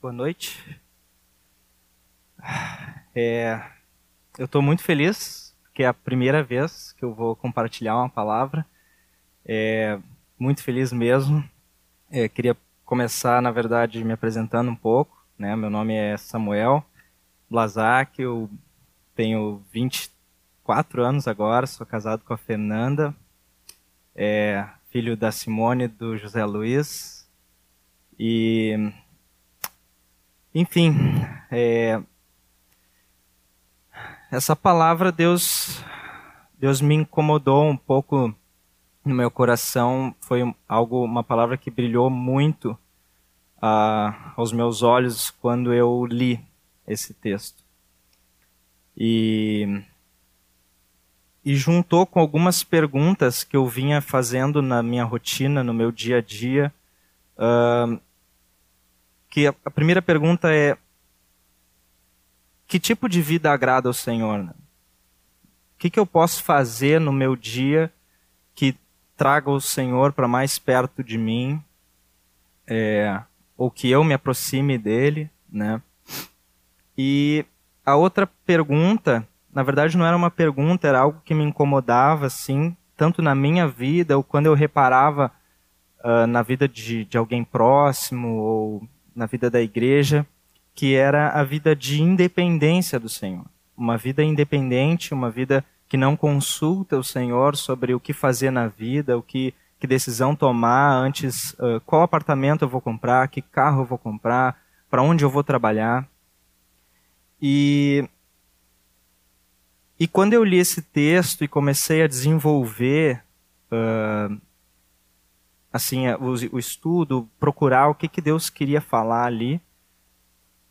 boa noite. É, eu estou muito feliz, que é a primeira vez que eu vou compartilhar uma palavra. É, muito feliz mesmo. É, queria começar, na verdade, me apresentando um pouco. Né? Meu nome é Samuel Blazak, eu tenho 24 anos agora, sou casado com a Fernanda, é, filho da Simone do José Luiz. E, enfim, é, essa palavra Deus Deus me incomodou um pouco no meu coração. Foi algo uma palavra que brilhou muito uh, aos meus olhos quando eu li esse texto. E e juntou com algumas perguntas que eu vinha fazendo na minha rotina no meu dia a dia uh, que a, a primeira pergunta é que tipo de vida agrada ao Senhor? Né? O que, que eu posso fazer no meu dia que traga o Senhor para mais perto de mim? É, ou que eu me aproxime dele, né? E a outra pergunta, na verdade não era uma pergunta, era algo que me incomodava, assim, tanto na minha vida ou quando eu reparava uh, na vida de, de alguém próximo ou na vida da igreja que era a vida de independência do Senhor. Uma vida independente, uma vida que não consulta o Senhor sobre o que fazer na vida, o que, que decisão tomar antes, uh, qual apartamento eu vou comprar, que carro eu vou comprar, para onde eu vou trabalhar. E, e quando eu li esse texto e comecei a desenvolver uh, assim o, o, estudo, procurar o que, que Deus queria falar ali,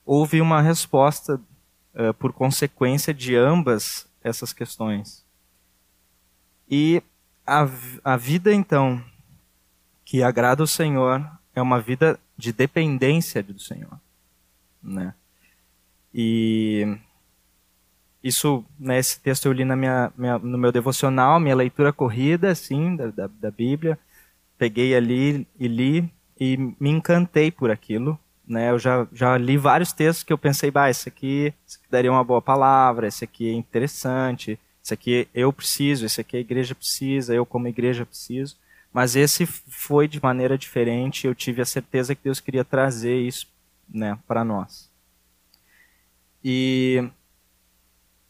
houve uma resposta uh, por consequência de ambas essas questões. E a, a vida, então, que agrada o Senhor é uma vida de dependência do Senhor. Né? E isso, né, esse texto eu li na minha, minha, no meu devocional, minha leitura corrida, assim, da, da, da Bíblia. Peguei ali e li e me encantei por aquilo. Né, eu já, já li vários textos que eu pensei, bah, esse aqui, esse aqui daria uma boa palavra, esse aqui é interessante, esse aqui eu preciso, esse aqui a igreja precisa, eu como igreja preciso. Mas esse foi de maneira diferente, eu tive a certeza que Deus queria trazer isso né, para nós. E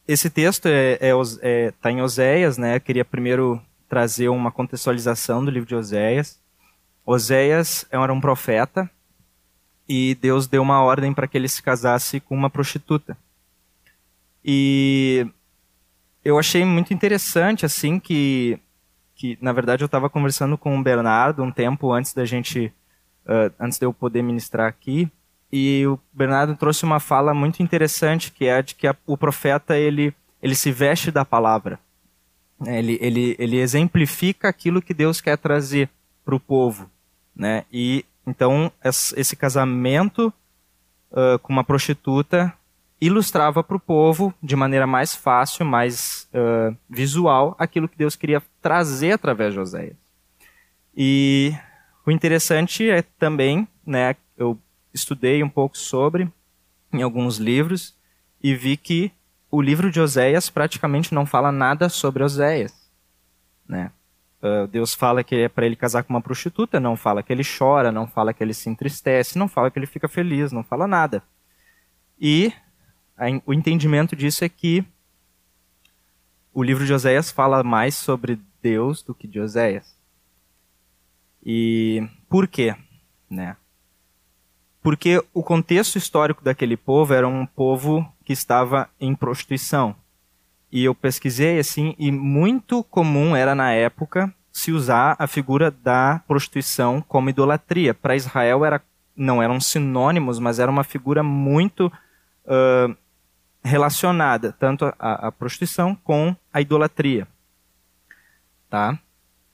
esse texto está é, é, é, tá em Oséias, né? Eu queria primeiro trazer uma contextualização do livro de Oséias. Oséias era um profeta e Deus deu uma ordem para que ele se casasse com uma prostituta. E eu achei muito interessante assim que que na verdade eu estava conversando com o Bernardo um tempo antes da gente uh, antes de eu poder ministrar aqui e o Bernardo trouxe uma fala muito interessante que é de que a, o profeta ele ele se veste da palavra? Ele, ele, ele exemplifica aquilo que Deus quer trazer para o povo né e então, esse casamento uh, com uma prostituta ilustrava para o povo, de maneira mais fácil, mais uh, visual, aquilo que Deus queria trazer através de Oséias. E o interessante é também, né, eu estudei um pouco sobre em alguns livros e vi que o livro de Oséias praticamente não fala nada sobre Oséias, né? Uh, Deus fala que é para ele casar com uma prostituta, não fala que ele chora, não fala que ele se entristece, não fala que ele fica feliz, não fala nada. E a, o entendimento disso é que o livro de Oséias fala mais sobre Deus do que de Oséias. E por quê? Né? Porque o contexto histórico daquele povo era um povo que estava em prostituição e eu pesquisei assim, e muito comum era na época se usar a figura da prostituição como idolatria. Para Israel era, não eram sinônimos, mas era uma figura muito uh, relacionada, tanto a, a, prostituição com a idolatria. Tá?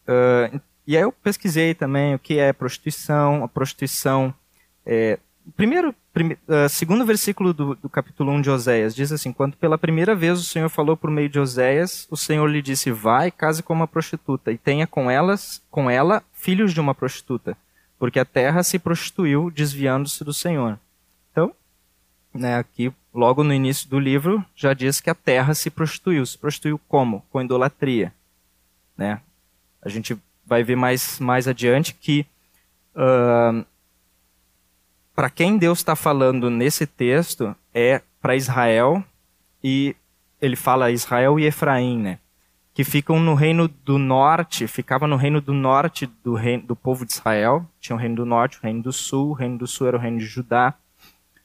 Uh, e aí eu pesquisei também o que é prostituição. A prostituição é, primeiro, prime, uh, segundo versículo do, do, capítulo 1 de Oséias, diz assim: Quando pela primeira vez o Senhor falou por meio de Oséias, o Senhor lhe disse: Vai, case com uma prostituta, e tenha com elas, com ela, filhos de uma prostituta, porque a terra se prostituiu, desviando-se do Senhor. Então né, aqui logo no início do livro já diz que a terra se prostituiu. Se prostituiu como? Com idolatria. Né? A gente vai ver mais, mais adiante que uh, para quem Deus está falando nesse texto é para Israel e ele fala Israel e Efraim, né? Que ficam no reino do norte, ficava no reino do norte do, reino, do povo de Israel. Tinha o reino do norte, o reino do sul. O reino do sul era o reino de Judá.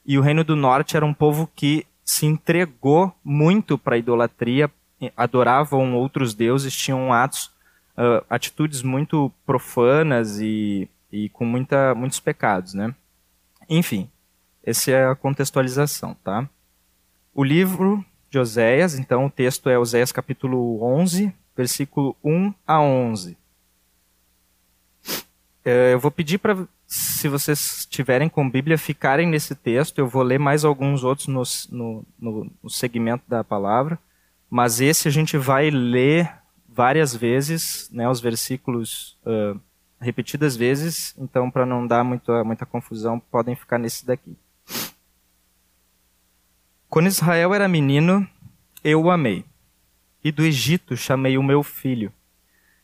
E o reino do norte era um povo que se entregou muito para a idolatria, adoravam outros deuses, tinham atos, uh, atitudes muito profanas e, e com muita, muitos pecados, né? Enfim, essa é a contextualização, tá? O livro de Oséias, então o texto é Oséias capítulo 11, versículo 1 a 11. É, eu vou pedir para, se vocês tiverem com Bíblia, ficarem nesse texto. Eu vou ler mais alguns outros no, no, no, no segmento da palavra, mas esse a gente vai ler várias vezes, né, os versículos uh, repetidas vezes, então para não dar muita, muita confusão, podem ficar nesse daqui. Quando Israel era menino, eu o amei, e do Egito chamei o meu filho.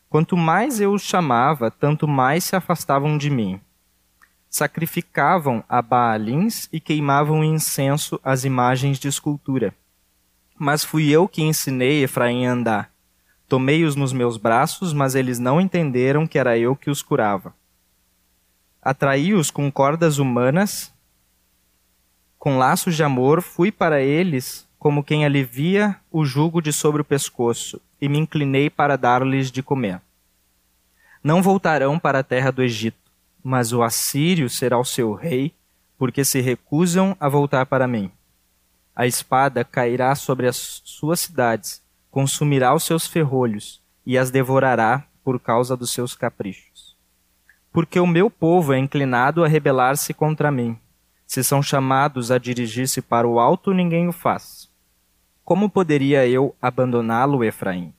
Quanto mais eu os chamava, tanto mais se afastavam de mim. Sacrificavam a Baalins e queimavam incenso às imagens de escultura. Mas fui eu que ensinei Efraim a andar Tomei-os nos meus braços, mas eles não entenderam que era eu que os curava. Atraí-os com cordas humanas, com laços de amor, fui para eles como quem alivia o jugo de sobre o pescoço, e me inclinei para dar-lhes de comer. Não voltarão para a terra do Egito, mas o assírio será o seu rei, porque se recusam a voltar para mim. A espada cairá sobre as suas cidades, consumirá os seus ferrolhos e as devorará por causa dos seus caprichos. Porque o meu povo é inclinado a rebelar-se contra mim. Se são chamados a dirigir-se para o alto, ninguém o faz. Como poderia eu abandoná-lo, Efraim?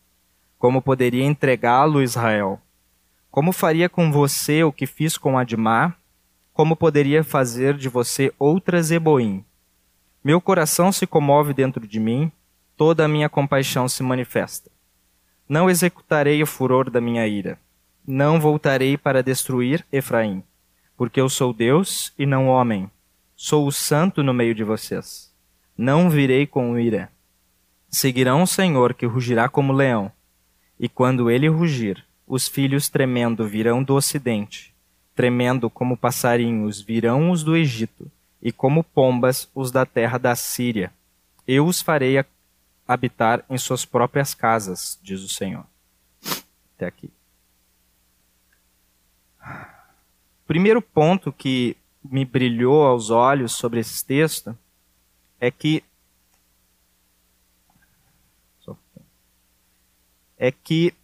Como poderia entregá-lo, Israel? Como faria com você o que fiz com Admar? Como poderia fazer de você outra Zeboim? Meu coração se comove dentro de mim, toda a minha compaixão se manifesta. Não executarei o furor da minha ira. Não voltarei para destruir Efraim, porque eu sou Deus e não homem. Sou o santo no meio de vocês. Não virei com ira. Seguirão o Senhor que rugirá como leão. E quando ele rugir, os filhos tremendo virão do ocidente. Tremendo como passarinhos virão os do Egito, e como pombas os da terra da Síria. Eu os farei habitar em suas próprias casas, diz o Senhor. Até aqui. Primeiro ponto que me brilhou aos olhos sobre esse texto é que é que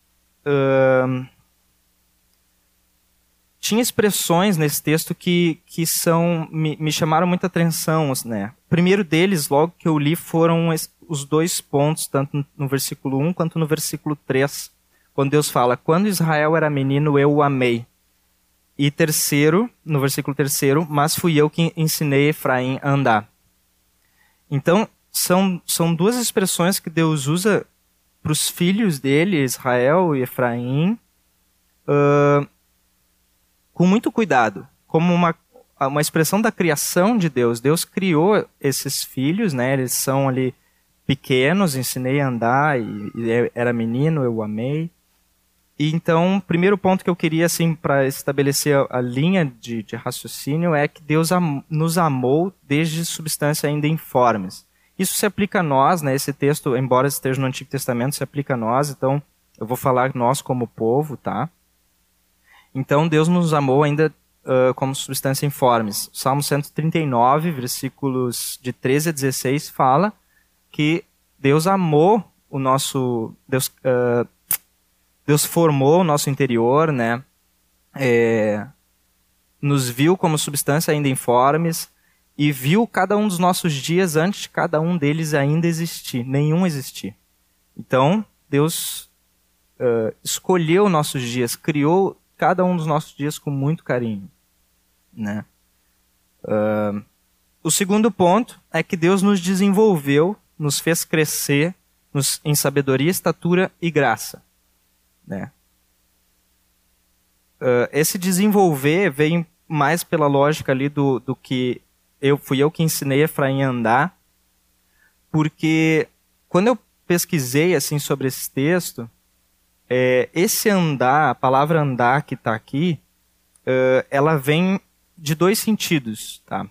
tinha expressões nesse texto que, que são me, me chamaram muita atenção, né? O primeiro deles, logo que eu li, foram os dois pontos, tanto no versículo 1 quanto no versículo 3, quando Deus fala: "Quando Israel era menino, eu o amei". E terceiro, no versículo terceiro, mas fui eu que ensinei Efraim a andar. Então, são, são duas expressões que Deus usa para os filhos dele, Israel e Efraim, uh, com muito cuidado, como uma, uma expressão da criação de Deus. Deus criou esses filhos, né? Eles são ali pequenos, ensinei a andar e, e era menino, eu amei. E então, o primeiro ponto que eu queria assim para estabelecer a, a linha de, de, raciocínio é que Deus am, nos amou desde substância ainda informes. Isso se aplica a nós, né? Esse texto, embora esteja no Antigo Testamento, se aplica a nós. Então, eu vou falar nós como povo, tá? Então Deus nos amou ainda uh, como substância informes. Salmo 139, versículos de 13 a 16, fala que Deus amou o nosso. Deus, uh, Deus formou o nosso interior, né? É, nos viu como substância ainda informes e viu cada um dos nossos dias antes de cada um deles ainda existir, nenhum existir. Então, Deus uh, escolheu nossos dias, criou cada um dos nossos dias com muito carinho, né? Uh, o segundo ponto é que Deus nos desenvolveu, nos fez crescer nos, em sabedoria, estatura e graça. Né? Uh, esse desenvolver vem mais pela lógica ali do, do que eu fui eu que ensinei Efraim a andar, porque quando eu pesquisei assim sobre esse texto, é, esse andar, a palavra andar que está aqui, uh, ela vem de dois sentidos, tá?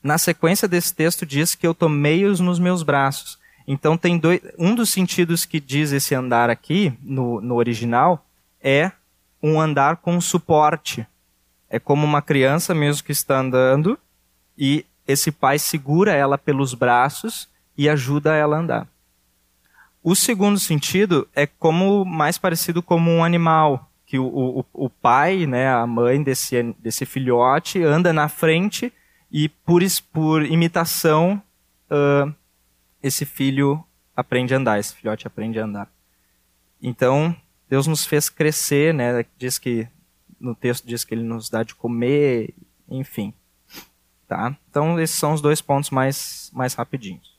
Na sequência desse texto diz que eu tomei-os nos meus braços. Então tem dois, um dos sentidos que diz esse andar aqui no, no original é um andar com suporte. É como uma criança mesmo que está andando e esse pai segura ela pelos braços e ajuda ela a andar. O segundo sentido é como mais parecido como um animal, que o, o, o pai, né, a mãe desse, desse filhote anda na frente e por, por imitação uh, esse filho aprende a andar, esse filhote aprende a andar. Então, Deus nos fez crescer, né? Diz que no texto diz que ele nos dá de comer, enfim. Tá? Então, esses são os dois pontos mais mais rapidinhos.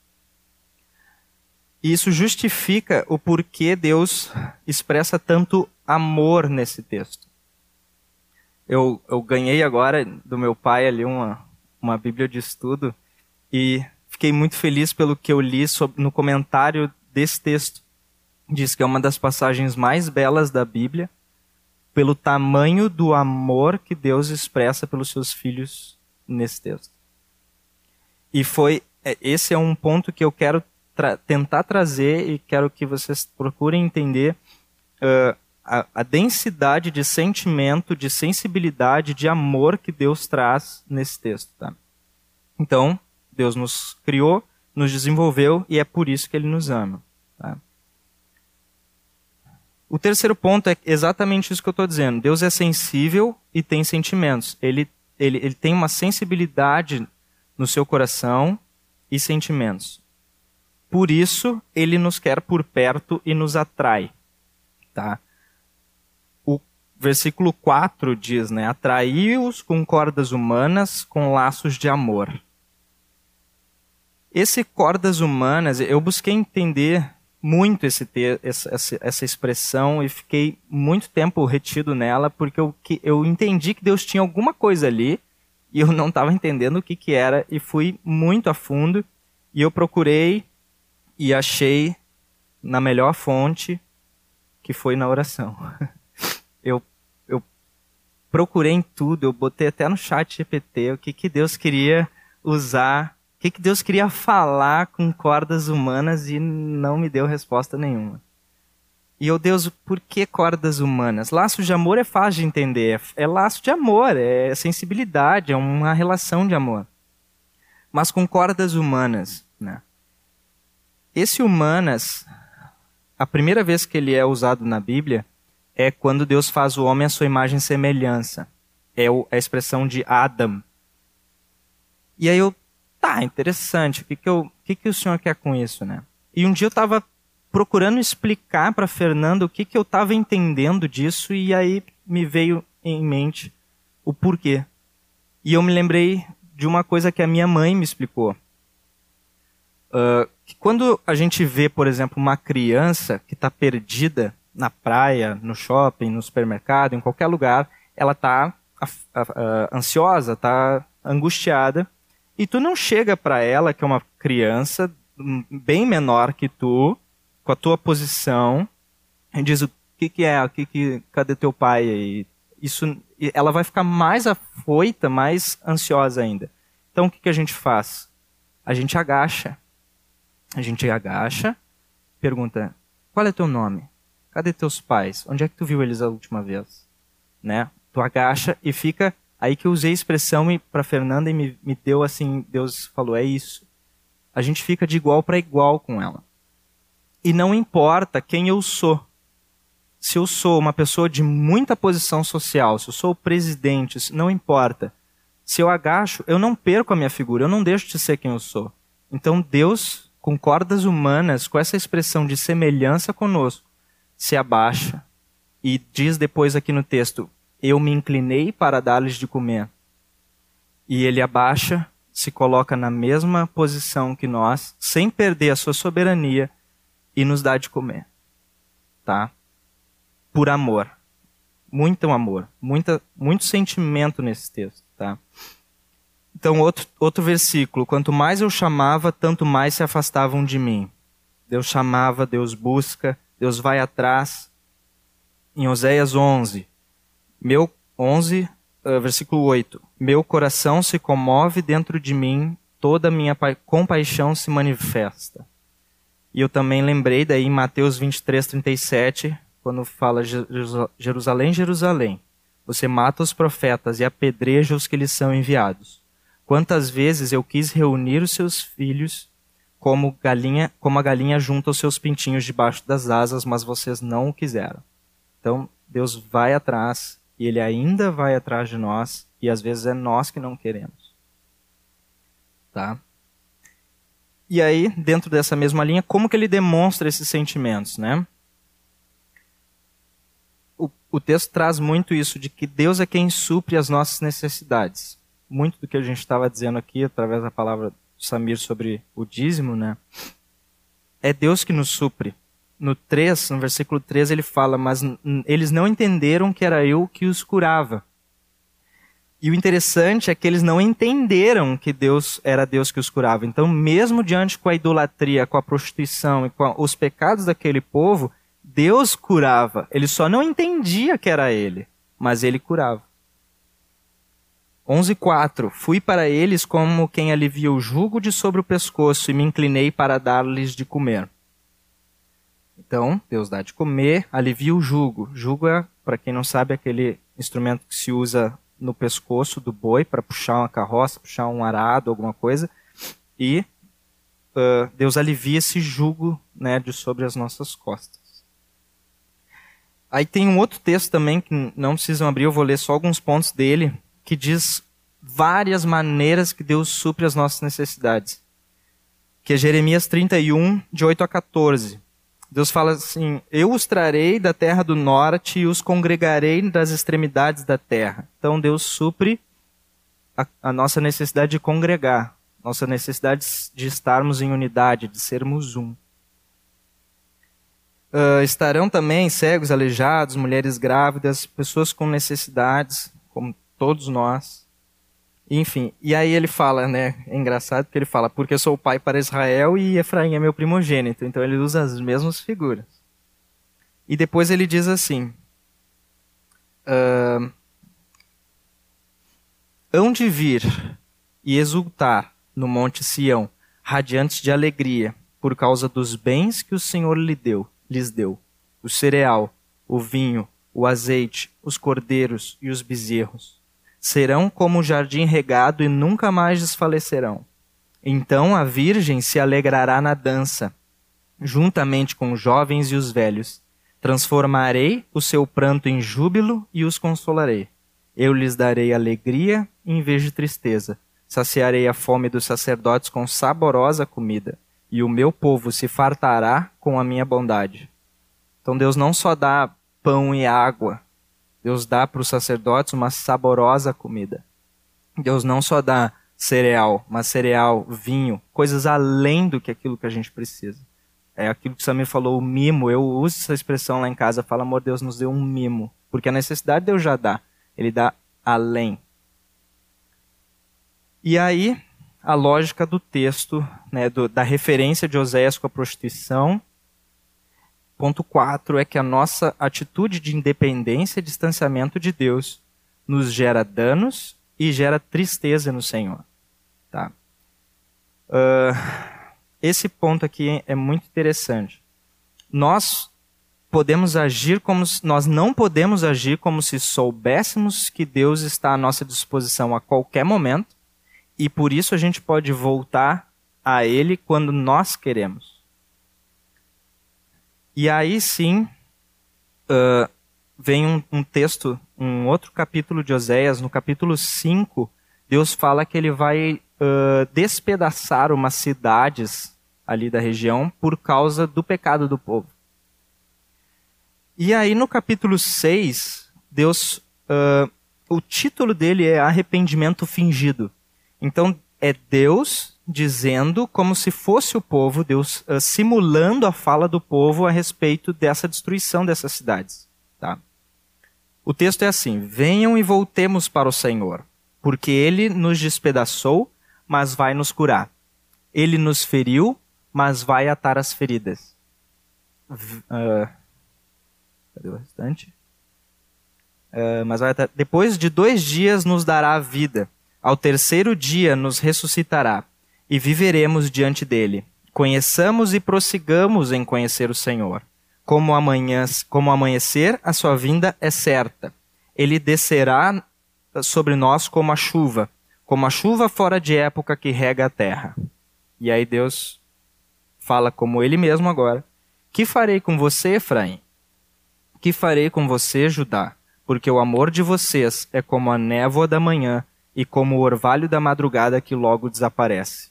E isso justifica o porquê Deus expressa tanto amor nesse texto. Eu, eu ganhei agora do meu pai ali uma, uma Bíblia de estudo e fiquei muito feliz pelo que eu li sobre, no comentário desse texto. Diz que é uma das passagens mais belas da Bíblia, pelo tamanho do amor que Deus expressa pelos seus filhos nesse texto. E foi é, esse é um ponto que eu quero tra tentar trazer e quero que vocês procurem entender uh, a, a, densidade de sentimento, de sensibilidade, de amor que Deus traz nesse texto. Tá? Então, Deus nos criou, nos desenvolveu e é por isso que Ele nos ama. Tá? O terceiro ponto é exatamente isso que eu estou dizendo. Deus é sensível e tem sentimentos. Ele, ele, ele tem uma sensibilidade no seu coração e sentimentos. Por isso, ele nos quer por perto e nos atrai. Tá? O versículo 4 diz, né? Atraiu-os com cordas humanas, com laços de amor. Esse cordas humanas, eu busquei entender muito esse ter, essa, essa, expressão e fiquei muito tempo retido nela porque eu, que, eu entendi que Deus tinha alguma coisa ali e eu não estava entendendo o que, que era e fui muito a fundo e eu procurei e achei na melhor fonte que foi na oração. eu, eu procurei em tudo, eu botei até no chat GPT o que, que Deus queria usar o que, que Deus queria falar com cordas humanas e não me deu resposta nenhuma. E eu, Deus, por que cordas humanas? Laço de amor é fácil de entender. É, laço de amor, é sensibilidade, é uma relação de amor. Mas com cordas humanas, né? Esse humanas, a primeira vez que ele é usado na Bíblia é quando Deus faz o homem à sua imagem e semelhança. É a expressão de Adam. E aí eu tá, interessante, o que, que, eu, o que, que o senhor quer com isso, né? E um dia eu estava procurando explicar para Fernando o que, que eu estava entendendo disso e aí me veio em mente o porquê. E eu me lembrei de uma coisa que a minha mãe me explicou. Uh, que quando a gente vê, por exemplo, uma criança que está perdida na praia, no shopping, no supermercado, em qualquer lugar, ela está ansiosa, está angustiada e tu não chega para ela, que é uma criança bem menor que tu, com a tua posição, e diz o que, que é, o que, que, cadê teu pai? E isso, ela vai ficar mais afoita, mais ansiosa ainda. Então o que, que a gente faz? A gente agacha. A gente agacha, pergunta: qual é teu nome? Cadê teus pais? Onde é que tu viu eles a última vez? Né? Tu agacha e fica Aí que eu usei a expressão para Fernanda e me, me deu assim, Deus falou, é isso. A gente fica de igual para igual com ela. E não importa quem eu sou. Se eu sou uma pessoa de muita posição social, se eu sou o presidente, não importa. Se eu agacho, eu não perco a minha figura, eu não deixo de ser quem eu sou. Então Deus, com cordas humanas, com essa expressão de semelhança conosco, se abaixa e diz depois aqui no texto: eu me inclinei para dar-lhes de comer. E ele abaixa, se coloca na mesma posição que nós, sem perder a sua soberania e nos dá de comer. Tá? Por amor. Muito amor, muita, muito sentimento nesse texto, tá? Então, outro, outro versículo. Quanto mais eu chamava, tanto mais se afastavam de mim. Deus chamava, Deus busca, Deus vai atrás. Em Oséias 11, meu 11, uh, eh, versículo 8. Meu coração se comove dentro de mim, toda minha compaixão se manifesta. E eu também lembrei daí em Mateus 23, 37, quando fala Jerusalém, Jerusalém, você mata os profetas e apedreja os que lhes são enviados. Quantas vezes eu quis reunir os seus filhos como galinha, como a galinha junta os seus pintinhos debaixo das asas, mas vocês não o quiseram. Então, Deus vai atrás e ele ainda vai atrás de nós e às vezes é nós que não queremos. Tá? E aí, dentro dessa mesma linha, como que ele demonstra esses sentimentos, né? O, o texto traz muito isso de que Deus é quem supre as nossas necessidades muito do que a gente estava dizendo aqui, através da palavra do Samir sobre o dízimo, né? É Deus que nos supre. No 3, no versículo 3, ele fala: Mas eles não entenderam que era eu que os curava. E o interessante é que eles não entenderam que Deus era Deus que os curava. Então, mesmo diante com a idolatria, com a prostituição e com os pecados daquele povo, Deus curava. Ele só não entendia que era ele, mas ele curava. 11:4 Fui para eles como quem alivia o jugo de sobre o pescoço e me inclinei para dar-lhes de comer. Então, Deus dá de comer, alivia o jugo. Jugo é, para quem não sabe, aquele instrumento que se usa no pescoço do boi para puxar uma carroça, puxar um arado, alguma coisa. E uh, Deus alivia esse jugo né, de sobre as nossas costas. Aí tem um outro texto também que não precisam abrir, eu vou ler só alguns pontos dele, que diz várias maneiras que Deus supre as nossas necessidades. Que é Jeremias 31, de 8 a 14. Deus fala assim: Eu os trarei da terra do norte e os congregarei das extremidades da terra. Então Deus supre a, a nossa necessidade de congregar, nossa necessidade de estarmos em unidade, de sermos um. Uh, estarão também cegos, aleijados, mulheres grávidas, pessoas com necessidades, como todos nós. Enfim, e aí ele fala, né? É engraçado porque ele fala, porque sou pai para Israel e Efraim é meu primogênito. Então ele usa as mesmas figuras. E depois ele diz assim: Hão de vir e exultar no monte Sião, radiantes de alegria, por causa dos bens que o Senhor lhe deu, lhes deu: o cereal, o vinho, o azeite, os cordeiros e os bezerros serão como o jardim regado e nunca mais desfalecerão. Então a Virgem se alegrará na dança, juntamente com os jovens e os velhos. Transformarei o seu pranto em júbilo e os consolarei. Eu lhes darei alegria em vez de tristeza. Saciarei a fome dos sacerdotes com saborosa comida, e o meu povo se fartará com a minha bondade. Então Deus não só dá pão e água, Deus dá para os sacerdotes uma saborosa comida. Deus não só dá cereal, mas cereal, vinho, coisas além do que aquilo que a gente precisa. É aquilo que o Samir falou, o mimo. Eu uso essa expressão lá em casa, fala, amor, Deus nos deu um mimo. Porque a necessidade Deus já dá. Ele dá além. E aí, a lógica do texto, né, do, da referência de Oséias com a prostituição, Ponto 4 é que a nossa atitude de independência e distanciamento de Deus nos gera danos e gera tristeza no Senhor. Tá? Uh, esse ponto aqui é muito interessante. Nós podemos agir como nós não podemos agir como se soubéssemos que Deus está à nossa disposição a qualquer momento e por isso a gente pode voltar a Ele quando nós queremos. E aí sim uh, vem um, um, texto, um outro capítulo de Oséias, no capítulo 5, Deus fala que ele vai uh, despedaçar umas cidades ali da região por causa do pecado do povo. E aí no capítulo 6, Deus. Uh, o título dele é Arrependimento Fingido. Então é Deus dizendo como se fosse o povo, Deus uh, simulando a fala do povo a respeito dessa destruição dessas cidades. Tá? O texto é assim: Venham e voltemos para o Senhor, porque ele nos despedaçou, mas vai nos curar. Ele nos feriu, mas vai atar as feridas. Uh, cadê o restante? Uh, mas vai atar, depois de dois dias nos dará a vida. Ao terceiro dia nos ressuscitará e viveremos diante dele. Conheçamos e prossigamos em conhecer o Senhor. Como, amanhã, como amanhecer, a sua vinda é certa. Ele descerá sobre nós como a chuva, como a chuva fora de época que rega a terra. E aí Deus fala como ele mesmo agora: Que farei com você, Efraim? Que farei com você, Judá? Porque o amor de vocês é como a névoa da manhã e como o orvalho da madrugada que logo desaparece.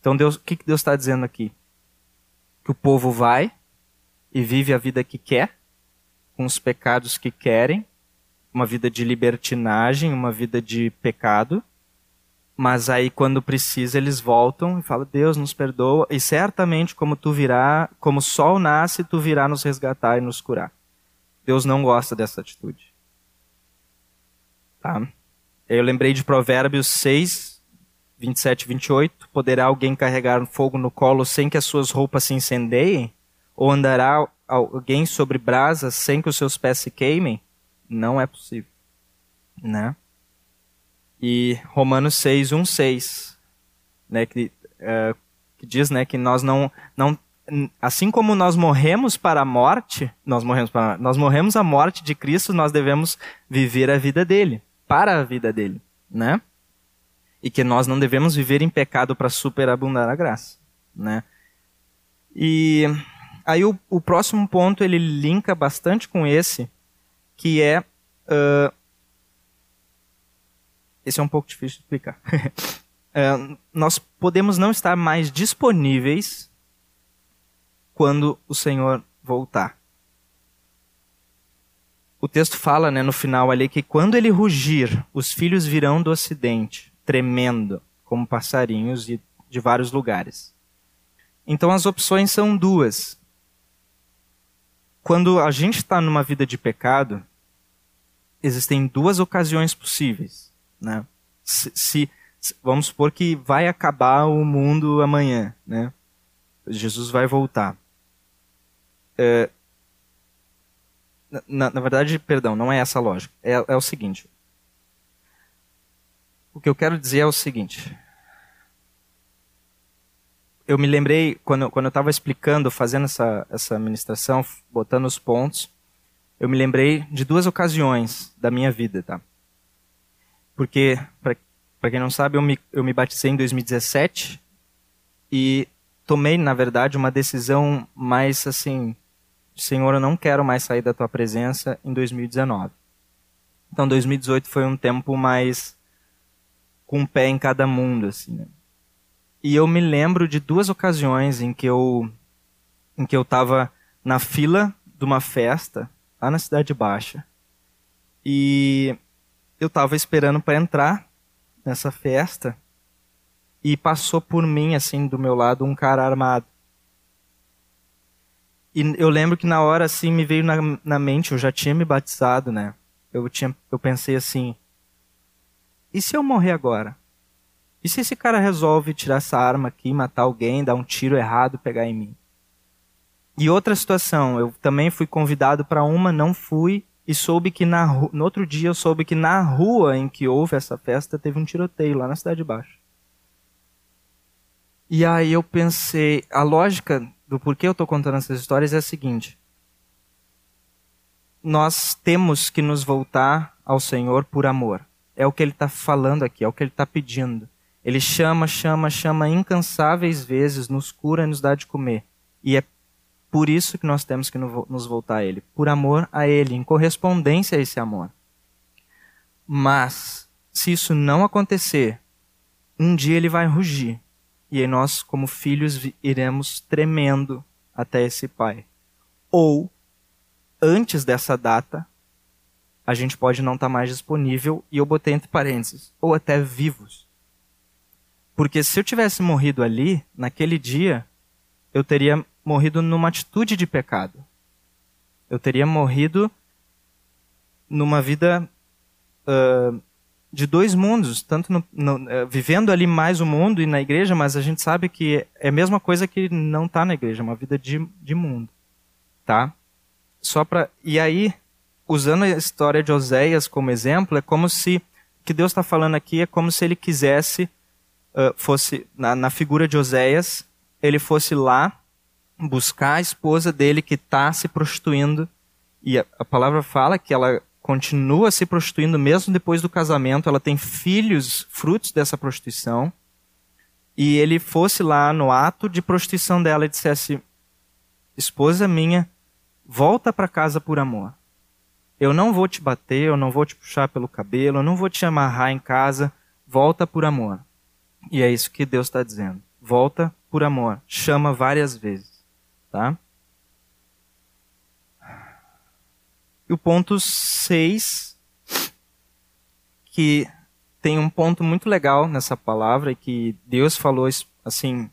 Então, Deus, o que Deus está dizendo aqui? Que o povo vai e vive a vida que quer, com os pecados que querem, uma vida de libertinagem, uma vida de pecado, mas aí quando precisa eles voltam e falam: Deus nos perdoa e certamente como tu virá, como o sol nasce, tu virá nos resgatar e nos curar. Deus não gosta dessa atitude. Tá? Eu lembrei de Provérbios 6, 27 e 28, poderá alguém carregar fogo no colo sem que as suas roupas se incendeiem? Ou andará alguém sobre brasas sem que os seus pés se queimem? Não é possível, né? E Romanos 6, 1, 6, né, que, uh, que diz, né, que nós não, não, assim como nós morremos para a morte, nós morremos para, nós morremos a morte de Cristo, nós devemos viver a vida dele, para a vida dele, né? E que nós não devemos viver em pecado para superabundar a graça, né? E aí o, o, próximo ponto ele linka bastante com esse, que é uh, esse é um pouco difícil de explicar. uh, nós podemos não estar mais disponíveis quando o Senhor voltar. O texto fala, né, no final ali, que quando ele rugir, os filhos virão do ocidente tremendo, como passarinhos de, de vários lugares. Então as opções são duas. Quando a gente está numa vida de pecado, existem duas ocasiões possíveis. Né? Se, se, vamos supor que vai acabar o mundo amanhã, né? Jesus vai voltar. É, na, na, verdade, perdão, não é essa a lógica. É, é o seguinte: o que eu quero dizer é o seguinte. Eu me lembrei, quando, quando eu estava explicando, fazendo essa, essa ministração, botando os pontos, eu me lembrei de duas ocasiões da minha vida, tá? Porque, para quem não sabe, eu me, eu me batizei em 2017 e tomei, na verdade, uma decisão mais assim: Senhor, eu não quero mais sair da tua presença em 2019. Então, 2018 foi um tempo mais com um pé em cada mundo, assim. Né? E eu me lembro de duas ocasiões em que eu em que eu estava na fila de uma festa lá na cidade baixa e eu estava esperando para entrar nessa festa e passou por mim assim do meu lado um cara armado e eu lembro que na hora assim me veio na, na mente eu já tinha me batizado né eu tinha eu pensei assim e se eu morrer agora? E se esse cara resolve tirar essa arma aqui, matar alguém, dar um tiro errado, pegar em mim? E outra situação, eu também fui convidado para uma, não fui, e soube que na no outro dia eu soube que na rua em que houve essa festa teve um tiroteio lá na cidade de baixo. E aí eu pensei, a lógica do porquê eu estou contando essas histórias é a seguinte: nós temos que nos voltar ao Senhor por amor. É o que ele está falando aqui, é o que ele está pedindo. Ele chama, chama, chama incansáveis vezes, nos cura e nos dá de comer. E é por isso que nós temos que nos voltar a Ele, por amor a Ele, em correspondência a esse amor. Mas, se isso não acontecer, um dia Ele vai rugir. E aí nós, como filhos, iremos tremendo até esse Pai. Ou, antes dessa data, a gente pode não estar tá mais disponível, e eu botei entre parênteses, ou até vivos. Porque se eu tivesse morrido ali, naquele dia, eu teria morrido numa atitude de pecado. Eu teria morrido numa vida uh, de dois mundos, tanto no, no, uh, vivendo ali mais o mundo e na igreja, mas a gente sabe que é a mesma coisa que não está na igreja, uma vida de, de mundo, tá? Só para e aí usando a história de Oséias como exemplo, é como se o que Deus está falando aqui é como se ele quisesse uh, fosse na, na figura de Oséias, ele fosse lá buscar a esposa dele que está se prostituindo. E a, a palavra fala que ela continua se prostituindo mesmo depois do casamento, ela tem filhos frutos dessa prostituição, e ele fosse lá no ato de prostituição dela e dissesse: Esposa minha, volta para casa por amor. Eu não vou te bater, eu não vou te puxar pelo cabelo, eu não vou te amarrar em casa, volta por amor. E é isso que Deus está dizendo. Volta por amor. Chama várias vezes. Tá? E o ponto 6, que tem um ponto muito legal nessa palavra, que Deus falou assim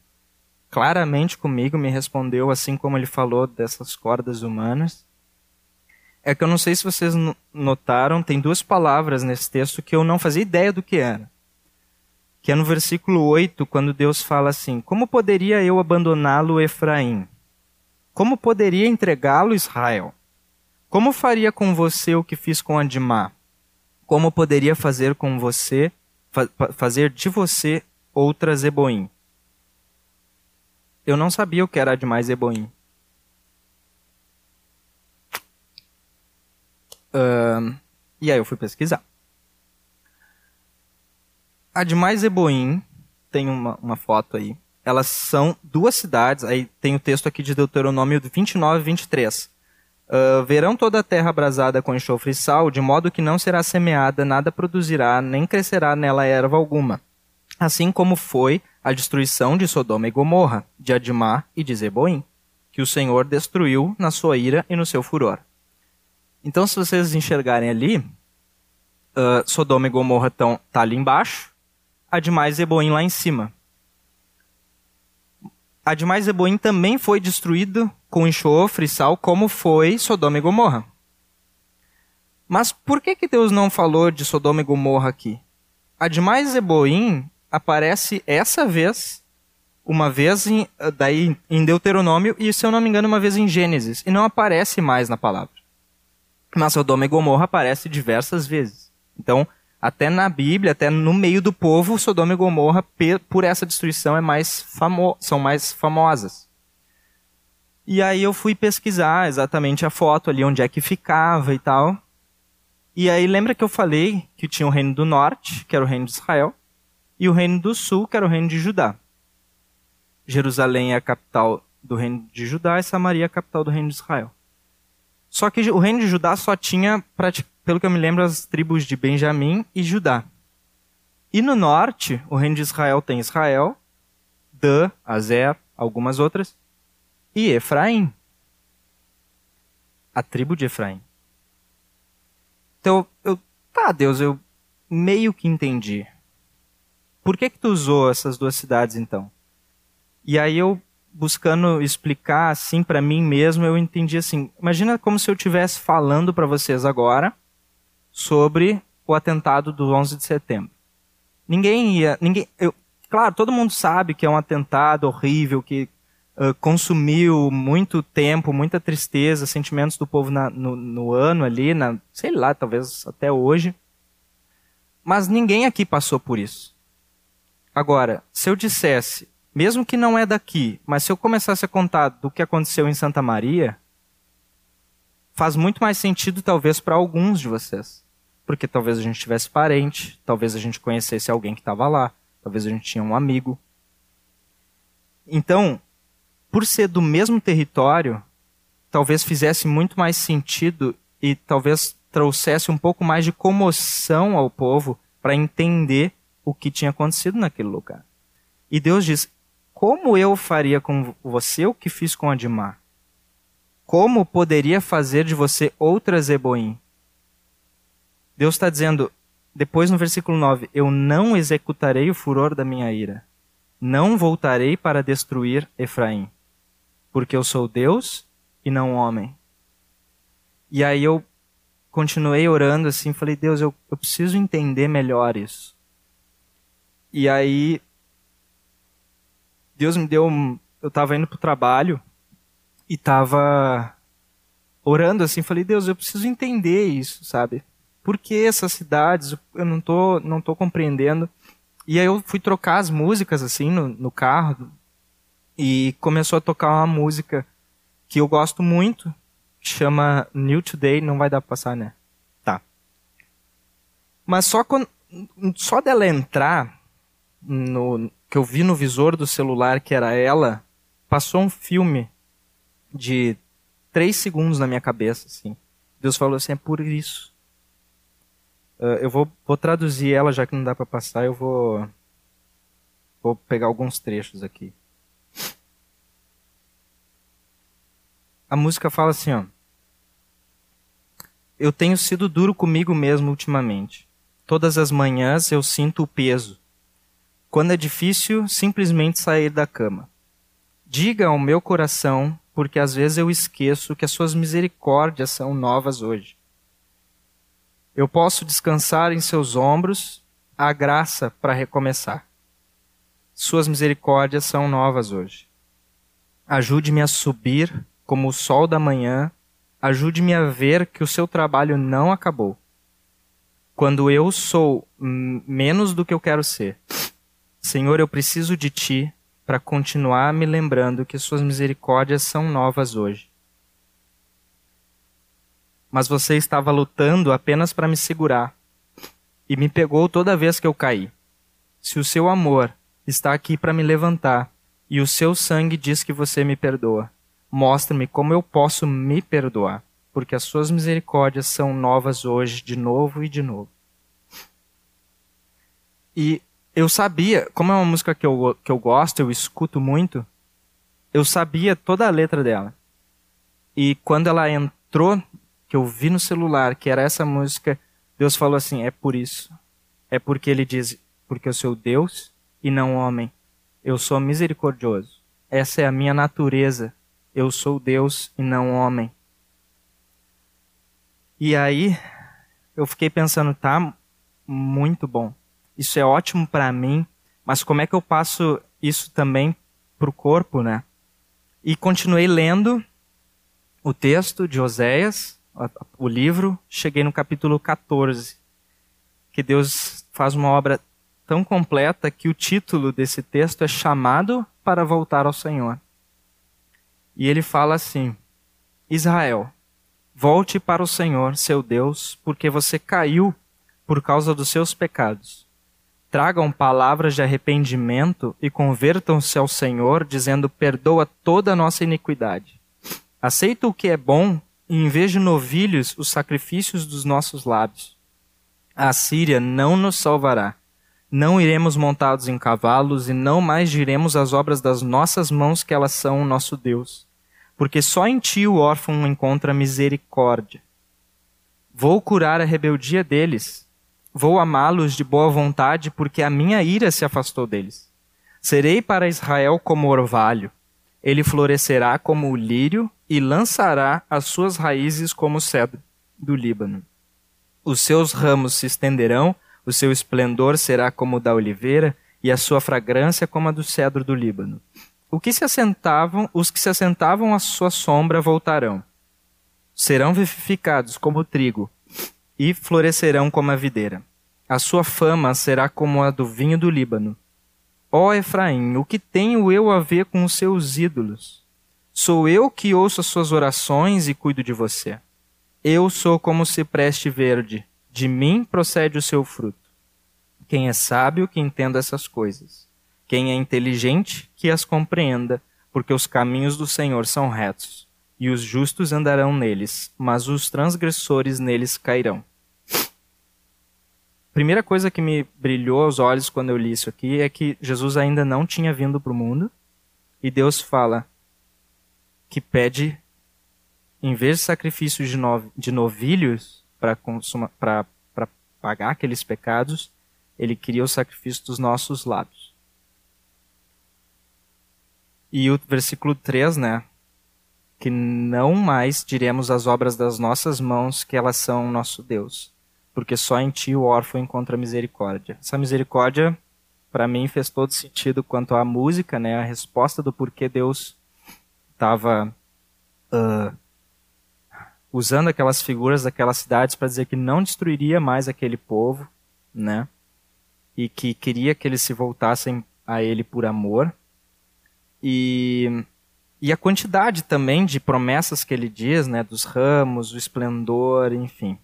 claramente comigo, me respondeu assim como ele falou dessas cordas humanas. É que eu não sei se vocês notaram, tem duas palavras nesse texto que eu não fazia ideia do que era. Que é no versículo 8, quando Deus fala assim: Como poderia eu abandoná-lo, Efraim? Como poderia entregá-lo, Israel? Como faria com você o que fiz com Adimá? Como poderia fazer com você, fa fazer de você outra Zeboim? Eu não sabia o que era Adimá e Zeboim. Uh, e aí eu fui pesquisar. Adimá e Zeboim, tem uma, uma foto aí. Elas são duas cidades, aí tem o texto aqui de Deuteronômio 29 e 23. Uh, verão toda a terra abrasada com enxofre e sal, de modo que não será semeada, nada produzirá, nem crescerá nela erva alguma. Assim como foi a destruição de Sodoma e Gomorra, de Adimá e de Zeboim, que o Senhor destruiu na sua ira e no seu furor. Então, se vocês enxergarem ali, uh, Sodoma e Gomorra estão tá ali embaixo, Adimá e Zeboim lá em cima. Adimá e Zeboim também foi destruído com enxofre e sal, como foi Sodoma e Gomorra. Mas por que, que Deus não falou de Sodoma e Gomorra aqui? Admai e Zeboim aparece essa vez, uma vez em, daí em Deuteronômio e, se eu não me engano, uma vez em Gênesis, e não aparece mais na palavra. Mas Sodoma e Gomorra aparece diversas vezes. Então, até na Bíblia, até no meio do povo, Sodoma e Gomorra, por essa destruição, é mais famo são mais famosas. E aí eu fui pesquisar exatamente a foto ali, onde é que ficava e tal. E aí lembra que eu falei que tinha o reino do norte, que era o reino de Israel, e o reino do sul, que era o reino de Judá. Jerusalém é a capital do reino de Judá e Samaria é a capital do reino de Israel. Só que o reino de Judá só tinha, pelo que eu me lembro, as tribos de Benjamim e Judá. E no norte, o reino de Israel tem Israel, Dan, Azer, algumas outras, e Efraim. A tribo de Efraim. Então, eu, tá, Deus, eu meio que entendi. Por que que tu usou essas duas cidades então? E aí eu buscando explicar assim para mim mesmo, eu entendi assim, imagina como se eu estivesse falando para vocês agora sobre o atentado do 11 de setembro. Ninguém ia, ninguém, eu, claro, todo mundo sabe que é um atentado horrível, que uh, consumiu muito tempo, muita tristeza, sentimentos do povo na, no, no ano ali, na, sei lá, talvez até hoje. Mas ninguém aqui passou por isso. Agora, se eu dissesse, mesmo que não é daqui, mas se eu começasse a contar do que aconteceu em Santa Maria, faz muito mais sentido talvez para alguns de vocês. Porque talvez a gente tivesse parente, talvez a gente conhecesse alguém que estava lá, talvez a gente tinha um amigo. Então, por ser do mesmo território, talvez fizesse muito mais sentido e talvez trouxesse um pouco mais de comoção ao povo para entender o que tinha acontecido naquele lugar. E Deus diz: Como eu faria com você o que fiz com Adimar? Como poderia fazer de você outra Zeboim? Deus está dizendo, depois no versículo 9: Eu não executarei o furor da minha ira. Não voltarei para destruir Efraim, porque eu sou Deus e não homem. E aí eu continuei orando assim, falei, Deus, eu, eu preciso entender melhor isso. E aí Deus me deu, um, eu estava indo para o trabalho e estava orando assim, falei, Deus, eu preciso entender isso, sabe? Por que essas cidades? Eu não tô, não tô compreendendo. E aí eu fui trocar as músicas assim no, no carro e começou a tocar uma música que eu gosto muito, chama New Today, não vai dar pra passar, né? Tá. Mas só quando, só dela entrar no que eu vi no visor do celular que era ela, passou um filme de três segundos na minha cabeça, assim. Deus falou assim, é por isso. Uh, eu vou, vou traduzir ela, já que não dá para passar, eu vou, vou pegar alguns trechos aqui. A música fala assim, ó. Eu tenho sido duro comigo mesmo ultimamente. Todas as manhãs eu sinto o peso. Quando é difícil simplesmente sair da cama. Diga ao meu coração porque às vezes eu esqueço que as suas misericórdias são novas hoje. Eu posso descansar em seus ombros a graça para recomeçar. Suas misericórdias são novas hoje. Ajude-me a subir como o sol da manhã, ajude-me a ver que o seu trabalho não acabou. Quando eu sou menos do que eu quero ser, Senhor, eu preciso de ti para continuar me lembrando que suas misericórdias são novas hoje. Mas você estava lutando apenas para me segurar e me pegou toda vez que eu caí. Se o seu amor está aqui para me levantar e o seu sangue diz que você me perdoa, mostre-me como eu posso me perdoar, porque as suas misericórdias são novas hoje, de novo e de novo. E eu sabia, como é uma música que eu, que eu gosto, eu escuto muito, eu sabia toda a letra dela. E quando ela entrou, que eu vi no celular, que era essa música, Deus falou assim: é por isso. É porque ele diz: porque eu sou Deus e não homem. Eu sou misericordioso. Essa é a minha natureza. Eu sou Deus e não homem. E aí, eu fiquei pensando, tá muito bom isso é ótimo para mim, mas como é que eu passo isso também para o corpo, né? E continuei lendo o texto de Oséias, o livro, cheguei no capítulo 14, que Deus faz uma obra tão completa que o título desse texto é Chamado para Voltar ao Senhor. E ele fala assim: Israel, volte para o Senhor, seu Deus, porque você caiu por causa dos seus pecados tragam palavras de arrependimento e convertam-se ao Senhor, dizendo: Perdoa toda a nossa iniquidade. Aceita o que é bom e, de novilhos, os sacrifícios dos nossos lábios. A Síria não nos salvará. Não iremos montados em cavalos e não mais diremos as obras das nossas mãos que elas são o nosso Deus. Porque só em ti o órfão encontra misericórdia. Vou curar a rebeldia deles Vou amá-los de boa vontade, porque a minha ira se afastou deles. Serei para Israel como orvalho. Ele florescerá como o lírio e lançará as suas raízes como o cedro do Líbano. Os seus ramos se estenderão, o seu esplendor será como o da oliveira e a sua fragrância como a do cedro do Líbano. O que se assentavam, os que se assentavam à sua sombra voltarão. Serão vivificados como o trigo e florescerão como a videira. A sua fama será como a do vinho do Líbano. Ó Efraim, o que tenho eu a ver com os seus ídolos? Sou eu que ouço as suas orações e cuido de você. Eu sou como o cipreste verde, de mim procede o seu fruto. Quem é sábio, que entenda essas coisas. Quem é inteligente, que as compreenda, porque os caminhos do Senhor são retos e os justos andarão neles, mas os transgressores neles cairão. Primeira coisa que me brilhou aos olhos quando eu li isso aqui é que Jesus ainda não tinha vindo para o mundo e Deus fala que pede, em vez de sacrifícios de, no, de novilhos para pagar aqueles pecados, ele queria o sacrifício dos nossos lábios. E o versículo 3, né? Que não mais diremos as obras das nossas mãos que elas são nosso Deus, porque só em ti o órfão encontra misericórdia. Essa misericórdia, para mim, fez todo sentido quanto à música, né? A resposta do porquê Deus estava uh, usando aquelas figuras daquelas cidades para dizer que não destruiria mais aquele povo, né? E que queria que eles se voltassem a ele por amor. E, e a quantidade também de promessas que ele diz, né? Dos ramos, o esplendor, enfim.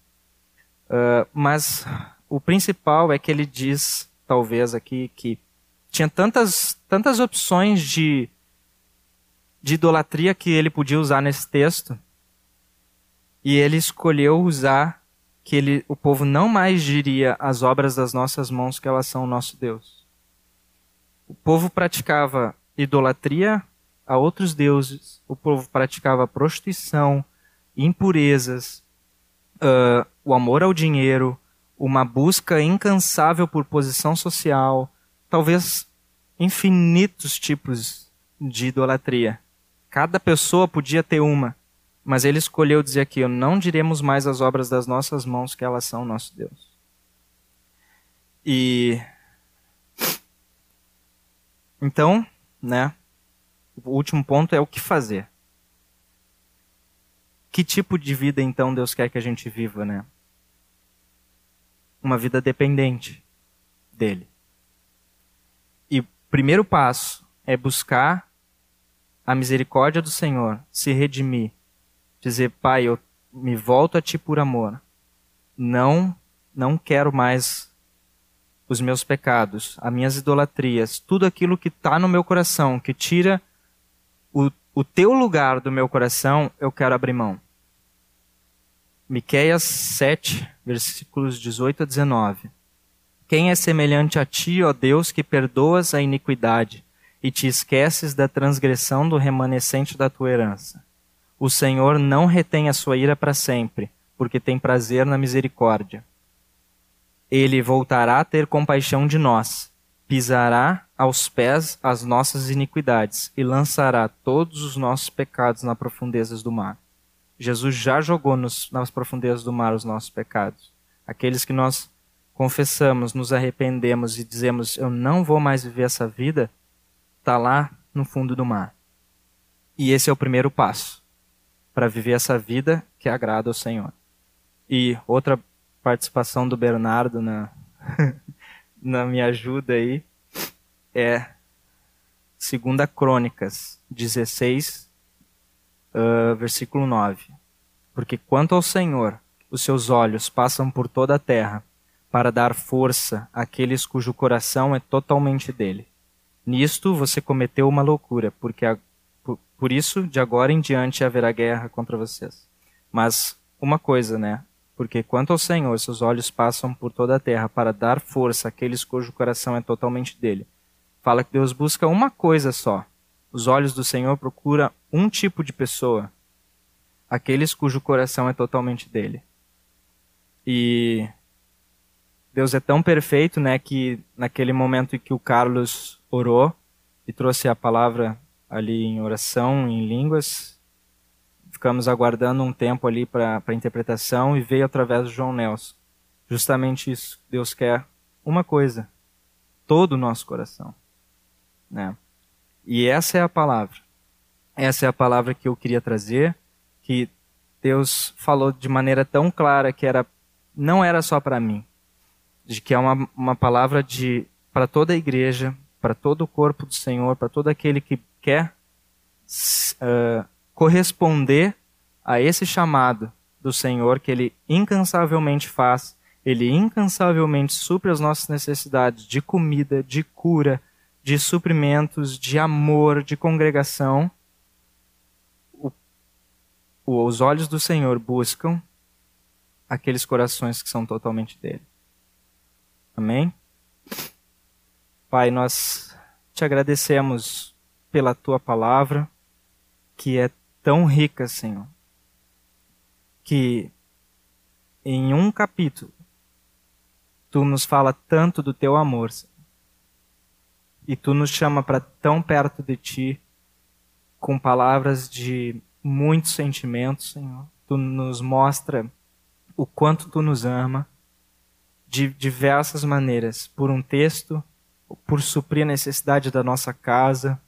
Uh, mas o principal é que ele diz, talvez aqui, que tinha tantas, tantas opções de, de idolatria que ele podia usar nesse texto e ele escolheu usar que ele, o povo não mais diria as obras das nossas mãos que elas são o nosso Deus. O povo praticava idolatria a outros deuses, o povo praticava prostituição, impurezas, uh, o amor ao dinheiro, uma busca incansável por posição social, talvez infinitos tipos de idolatria. Cada pessoa podia ter uma. Mas ele escolheu dizer aqui: não diremos mais as obras das nossas mãos, que elas são nosso Deus. E. Então, né? O último ponto é o que fazer. Que tipo de vida então Deus quer que a gente viva, né? Uma vida dependente dele. E o primeiro passo é buscar a misericórdia do Senhor, se redimir dizer, Pai, eu me volto a Ti por amor. Não, não quero mais os meus pecados, as minhas idolatrias, tudo aquilo que está no meu coração, que tira o, o Teu lugar do meu coração, eu quero abrir mão. Miqueias 7, versículos 18 a 19. Quem é semelhante a ti, ó Deus, que perdoas a iniquidade e te esqueces da transgressão do remanescente da tua herança? O Senhor não retém a sua ira para sempre, porque tem prazer na misericórdia. Ele voltará a ter compaixão de nós, pisará aos pés as nossas iniquidades e lançará todos os nossos pecados nas profundezas do mar. Jesus já jogou nos, nas profundezas do mar os nossos pecados. Aqueles que nós confessamos, nos arrependemos e dizemos: Eu não vou mais viver essa vida, está lá no fundo do mar. E esse é o primeiro passo para viver essa vida que agrada ao Senhor. E outra participação do Bernardo na, na minha ajuda aí é segunda Crônicas 16, uh, versículo 9. Porque quanto ao Senhor, os seus olhos passam por toda a terra para dar força àqueles cujo coração é totalmente dele. Nisto você cometeu uma loucura, porque a por isso, de agora em diante haverá guerra contra vocês. Mas uma coisa, né? Porque quanto ao Senhor, seus olhos passam por toda a terra para dar força àqueles cujo coração é totalmente dele. Fala que Deus busca uma coisa só. Os olhos do Senhor procuram um tipo de pessoa, aqueles cujo coração é totalmente dele. E Deus é tão perfeito, né, que naquele momento em que o Carlos orou e trouxe a palavra ali em oração, em línguas. Ficamos aguardando um tempo ali para interpretação e veio através do João Nelson. Justamente isso. Deus quer uma coisa: todo o nosso coração. Né? E essa é a palavra. Essa é a palavra que eu queria trazer, que Deus falou de maneira tão clara que era não era só para mim, de que é uma, uma palavra de para toda a igreja, para todo o corpo do Senhor, para todo aquele que quer uh, corresponder a esse chamado do Senhor que Ele incansavelmente faz, Ele incansavelmente supre as nossas necessidades de comida, de cura, de suprimentos, de amor, de congregação. O, os olhos do Senhor buscam aqueles corações que são totalmente dele. Amém? Pai, nós te agradecemos pela tua palavra, que é tão rica, Senhor, que em um capítulo tu nos fala tanto do teu amor, Senhor, e tu nos chama para tão perto de ti com palavras de muitos sentimentos, Senhor. Tu nos mostra o quanto tu nos ama de diversas maneiras, por um texto, por suprir a necessidade da nossa casa,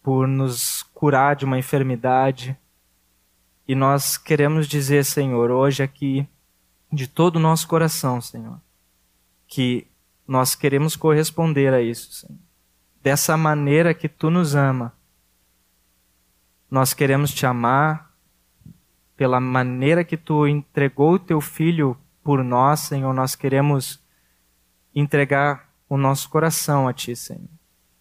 por nos curar de uma enfermidade. E nós queremos dizer, Senhor, hoje aqui, de todo o nosso coração, Senhor, que nós queremos corresponder a isso, Senhor. Dessa maneira que tu nos ama. Nós queremos te amar pela maneira que tu entregou o teu filho por nós, Senhor. Nós queremos entregar o nosso coração a ti, Senhor.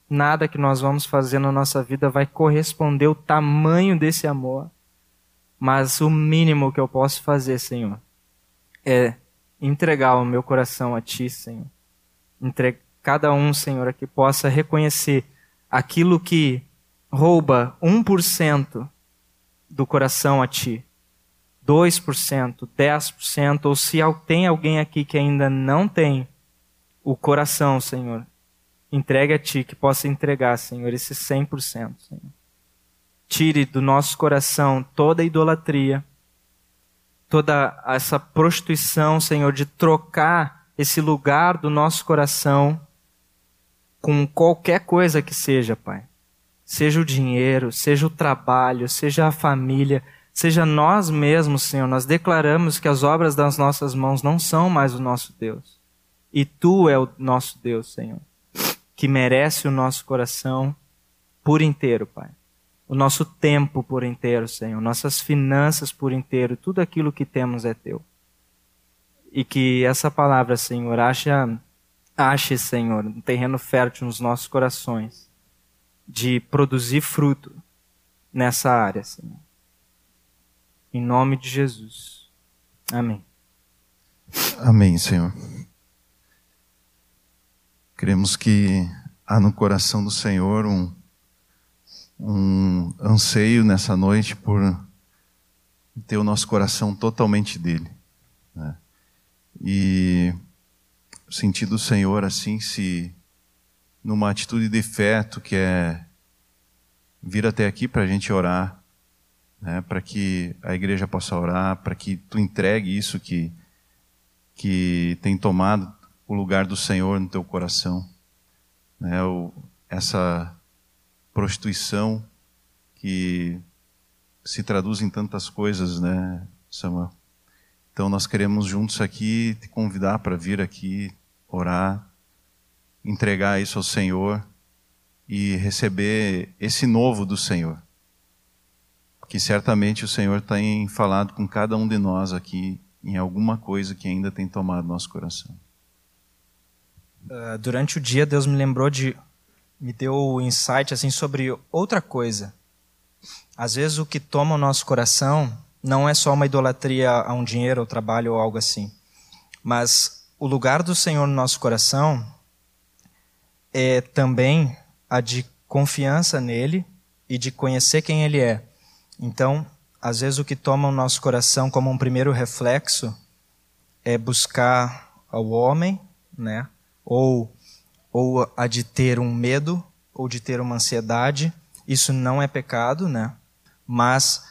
Nada que nós vamos fazer na nossa vida vai corresponder ao tamanho desse amor. Mas o mínimo que eu posso fazer, Senhor, é entregar o meu coração a Ti, Senhor. Entre cada um, Senhor, que possa reconhecer aquilo que rouba 1% do coração a Ti, 2%, 10%, ou se tem alguém aqui que ainda não tem o coração, Senhor, entregue a Ti, que possa entregar, Senhor, esse 100%, Senhor. Tire do nosso coração toda a idolatria, toda essa prostituição, Senhor, de trocar esse lugar do nosso coração com qualquer coisa que seja, Pai. Seja o dinheiro, seja o trabalho, seja a família, seja nós mesmos, Senhor. Nós declaramos que as obras das nossas mãos não são mais o nosso Deus. E Tu é o nosso Deus, Senhor, que merece o nosso coração por inteiro, Pai o nosso tempo por inteiro, Senhor, nossas finanças por inteiro, tudo aquilo que temos é teu. E que essa palavra, Senhor, ache, ache, Senhor, um terreno fértil nos nossos corações, de produzir fruto nessa área, Senhor. Em nome de Jesus. Amém. Amém, Senhor. Cremos que há no coração do Senhor um um anseio nessa noite por ter o nosso coração totalmente dele. Né? E sentir do Senhor assim, se numa atitude de fé tu quer vir até aqui para a gente orar, né? para que a igreja possa orar, para que tu entregue isso que, que tem tomado o lugar do Senhor no teu coração. Né? O, essa prostituição que se traduz em tantas coisas, né, Samuel? Então nós queremos juntos aqui te convidar para vir aqui orar, entregar isso ao Senhor e receber esse novo do Senhor. Que certamente o Senhor tem falado com cada um de nós aqui em alguma coisa que ainda tem tomado nosso coração. Uh, durante o dia, Deus me lembrou de me deu o insight assim sobre outra coisa. Às vezes o que toma o nosso coração não é só uma idolatria a um dinheiro, ou trabalho ou algo assim. Mas o lugar do Senhor no nosso coração é também a de confiança nele e de conhecer quem ele é. Então, às vezes o que toma o nosso coração como um primeiro reflexo é buscar ao homem, né? Ou ou a de ter um medo, ou de ter uma ansiedade. Isso não é pecado, né? Mas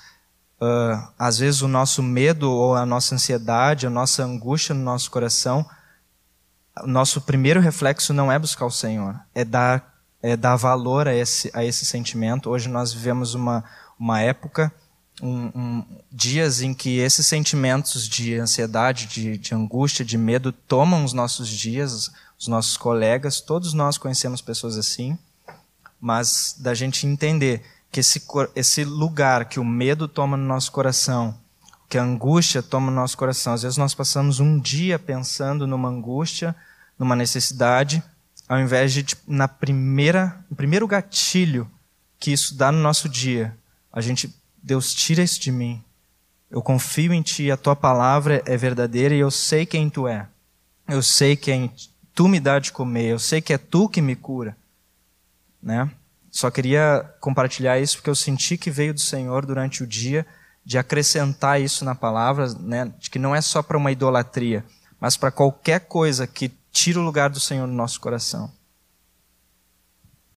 uh, às vezes o nosso medo ou a nossa ansiedade, a nossa angústia no nosso coração, nosso primeiro reflexo não é buscar o Senhor, é dar, é dar valor a esse, a esse sentimento. Hoje nós vivemos uma, uma época, um, um, dias em que esses sentimentos de ansiedade, de, de angústia, de medo tomam os nossos dias, os nossos colegas, todos nós conhecemos pessoas assim, mas da gente entender que esse, esse lugar que o medo toma no nosso coração, que a angústia toma no nosso coração, às vezes nós passamos um dia pensando numa angústia, numa necessidade, ao invés de tipo, na primeira, no primeiro gatilho que isso dá no nosso dia, a gente, Deus tira isso de mim. Eu confio em Ti, a Tua palavra é verdadeira e eu sei quem Tu é. Eu sei quem tu me dá de comer, eu sei que é tu que me cura. Né? Só queria compartilhar isso porque eu senti que veio do Senhor durante o dia de acrescentar isso na palavra, né? de que não é só para uma idolatria, mas para qualquer coisa que tira o lugar do Senhor no nosso coração.